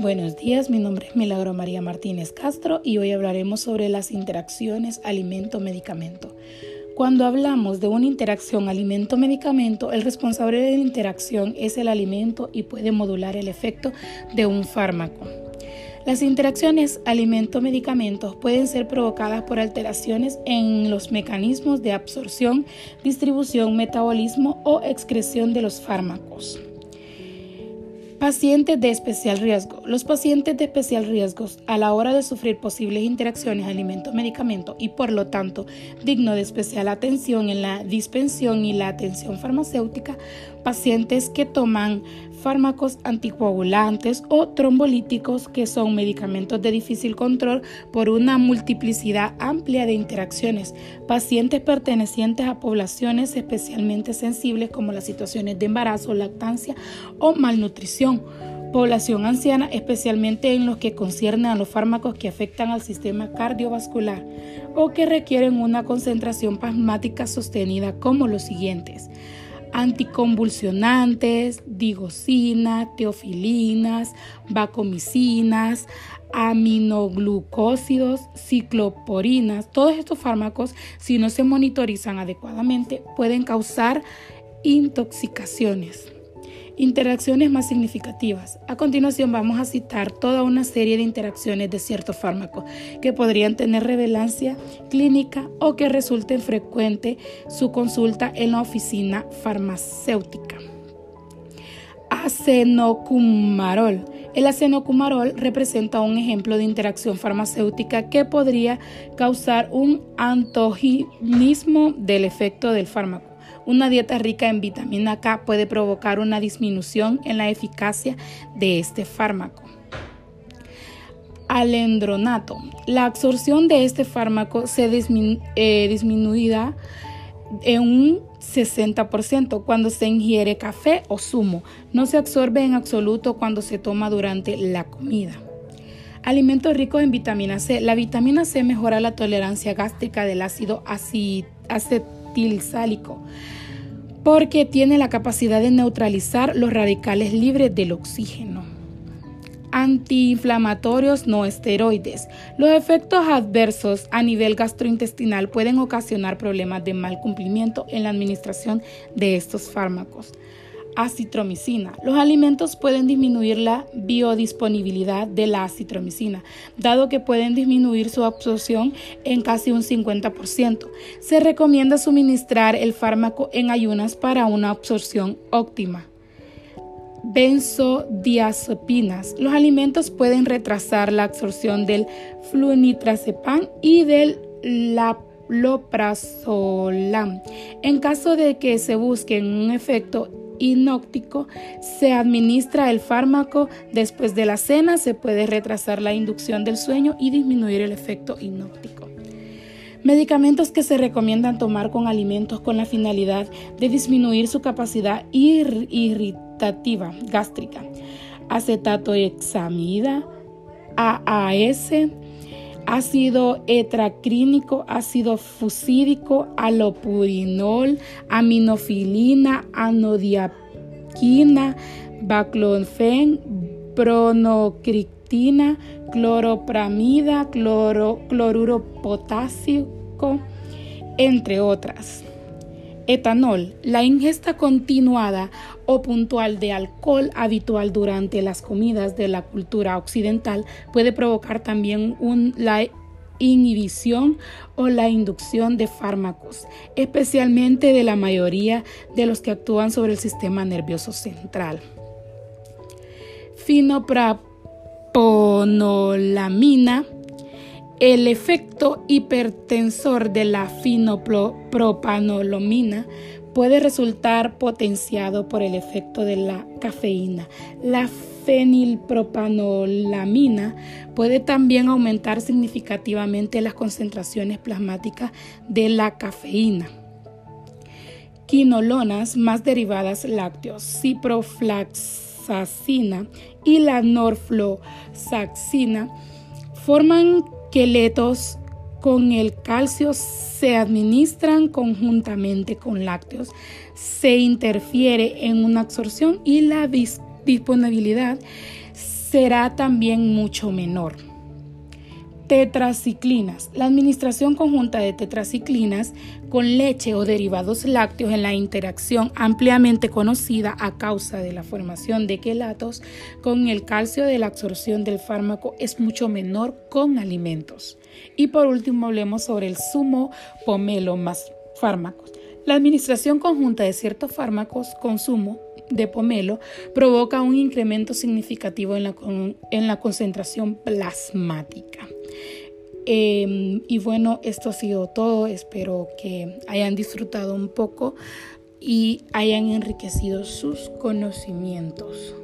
Buenos días, mi nombre es Milagro María Martínez Castro y hoy hablaremos sobre las interacciones alimento-medicamento. Cuando hablamos de una interacción alimento-medicamento, el responsable de la interacción es el alimento y puede modular el efecto de un fármaco. Las interacciones alimento-medicamentos pueden ser provocadas por alteraciones en los mecanismos de absorción, distribución, metabolismo o excreción de los fármacos. Pacientes de especial riesgo. Los pacientes de especial riesgo a la hora de sufrir posibles interacciones alimento-medicamento y por lo tanto digno de especial atención en la dispensión y la atención farmacéutica, pacientes que toman fármacos anticoagulantes o trombolíticos que son medicamentos de difícil control por una multiplicidad amplia de interacciones, pacientes pertenecientes a poblaciones especialmente sensibles como las situaciones de embarazo, lactancia o malnutrición, población anciana especialmente en los que conciernen a los fármacos que afectan al sistema cardiovascular o que requieren una concentración plasmática sostenida como los siguientes anticonvulsionantes, digosinas, teofilinas, vacomicinas, aminoglucósidos, cicloporinas. Todos estos fármacos, si no se monitorizan adecuadamente, pueden causar intoxicaciones. Interacciones más significativas. A continuación vamos a citar toda una serie de interacciones de ciertos fármacos que podrían tener relevancia clínica o que resulten frecuente su consulta en la oficina farmacéutica. Acenocumarol. El acenocumarol representa un ejemplo de interacción farmacéutica que podría causar un antogenismo del efecto del fármaco. Una dieta rica en vitamina K puede provocar una disminución en la eficacia de este fármaco. Alendronato. La absorción de este fármaco se eh, disminuirá en un 60% cuando se ingiere café o zumo. No se absorbe en absoluto cuando se toma durante la comida. Alimentos ricos en vitamina C. La vitamina C mejora la tolerancia gástrica del ácido acetilsálico porque tiene la capacidad de neutralizar los radicales libres del oxígeno. Antiinflamatorios no esteroides. Los efectos adversos a nivel gastrointestinal pueden ocasionar problemas de mal cumplimiento en la administración de estos fármacos acitromicina. Los alimentos pueden disminuir la biodisponibilidad de la acitromicina, dado que pueden disminuir su absorción en casi un 50%. Se recomienda suministrar el fármaco en ayunas para una absorción óptima. Benzodiazepinas. Los alimentos pueden retrasar la absorción del flunitrazepam y del laproprazolam. En caso de que se busque un efecto inóptico, se administra el fármaco después de la cena, se puede retrasar la inducción del sueño y disminuir el efecto inóptico. Medicamentos que se recomiendan tomar con alimentos con la finalidad de disminuir su capacidad irritativa gástrica. Acetato hexamida, AAS, ácido etracrínico, ácido fusídico, alopurinol, aminofilina, anodiaquina, baclofen, pronocriptina, cloropramida, cloruro potásico, entre otras. Etanol. La ingesta continuada o puntual de alcohol habitual durante las comidas de la cultura occidental puede provocar también la inhibición o la inducción de fármacos, especialmente de la mayoría de los que actúan sobre el sistema nervioso central. Finopraponolamina el efecto hipertensor de la finopropanolomina puede resultar potenciado por el efecto de la cafeína. La fenilpropanolamina puede también aumentar significativamente las concentraciones plasmáticas de la cafeína. Quinolonas más derivadas lácteos, ciproflaxacina y la norfloxacina forman queletos con el calcio se administran conjuntamente con lácteos. Se interfiere en una absorción y la disponibilidad será también mucho menor. Tetraciclinas. La administración conjunta de tetraciclinas con leche o derivados lácteos en la interacción ampliamente conocida a causa de la formación de quelatos con el calcio de la absorción del fármaco es mucho menor con alimentos. Y por último hablemos sobre el sumo pomelo más fármacos. La administración conjunta de ciertos fármacos, consumo de pomelo, provoca un incremento significativo en la concentración plasmática. Em, y bueno, esto ha sido todo. Espero que hayan disfrutado un poco y hayan enriquecido sus conocimientos.